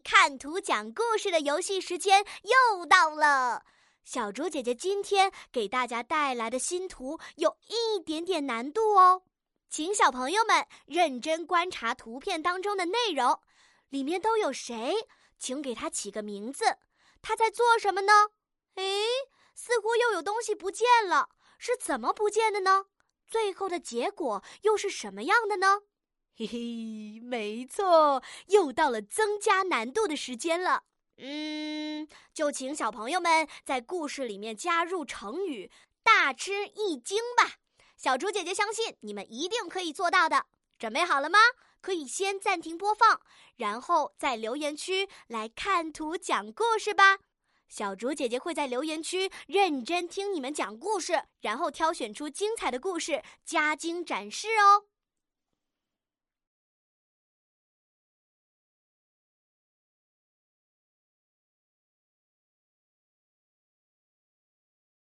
看图讲故事的游戏时间又到了。小竹姐姐今天给大家带来的新图有一点点难度哦，请小朋友们认真观察图片当中的内容，里面都有谁？请给他起个名字。他在做什么呢？哎，似乎又有东西不见了，是怎么不见的呢？最后的结果又是什么样的呢？嘿嘿，没错，又到了增加难度的时间了。嗯，就请小朋友们在故事里面加入成语“大吃一惊”吧。小猪姐姐相信你们一定可以做到的。准备好了吗？可以先暂停播放，然后在留言区来看图讲故事吧。小竹姐姐会在留言区认真听你们讲故事，然后挑选出精彩的故事，加精展示哦。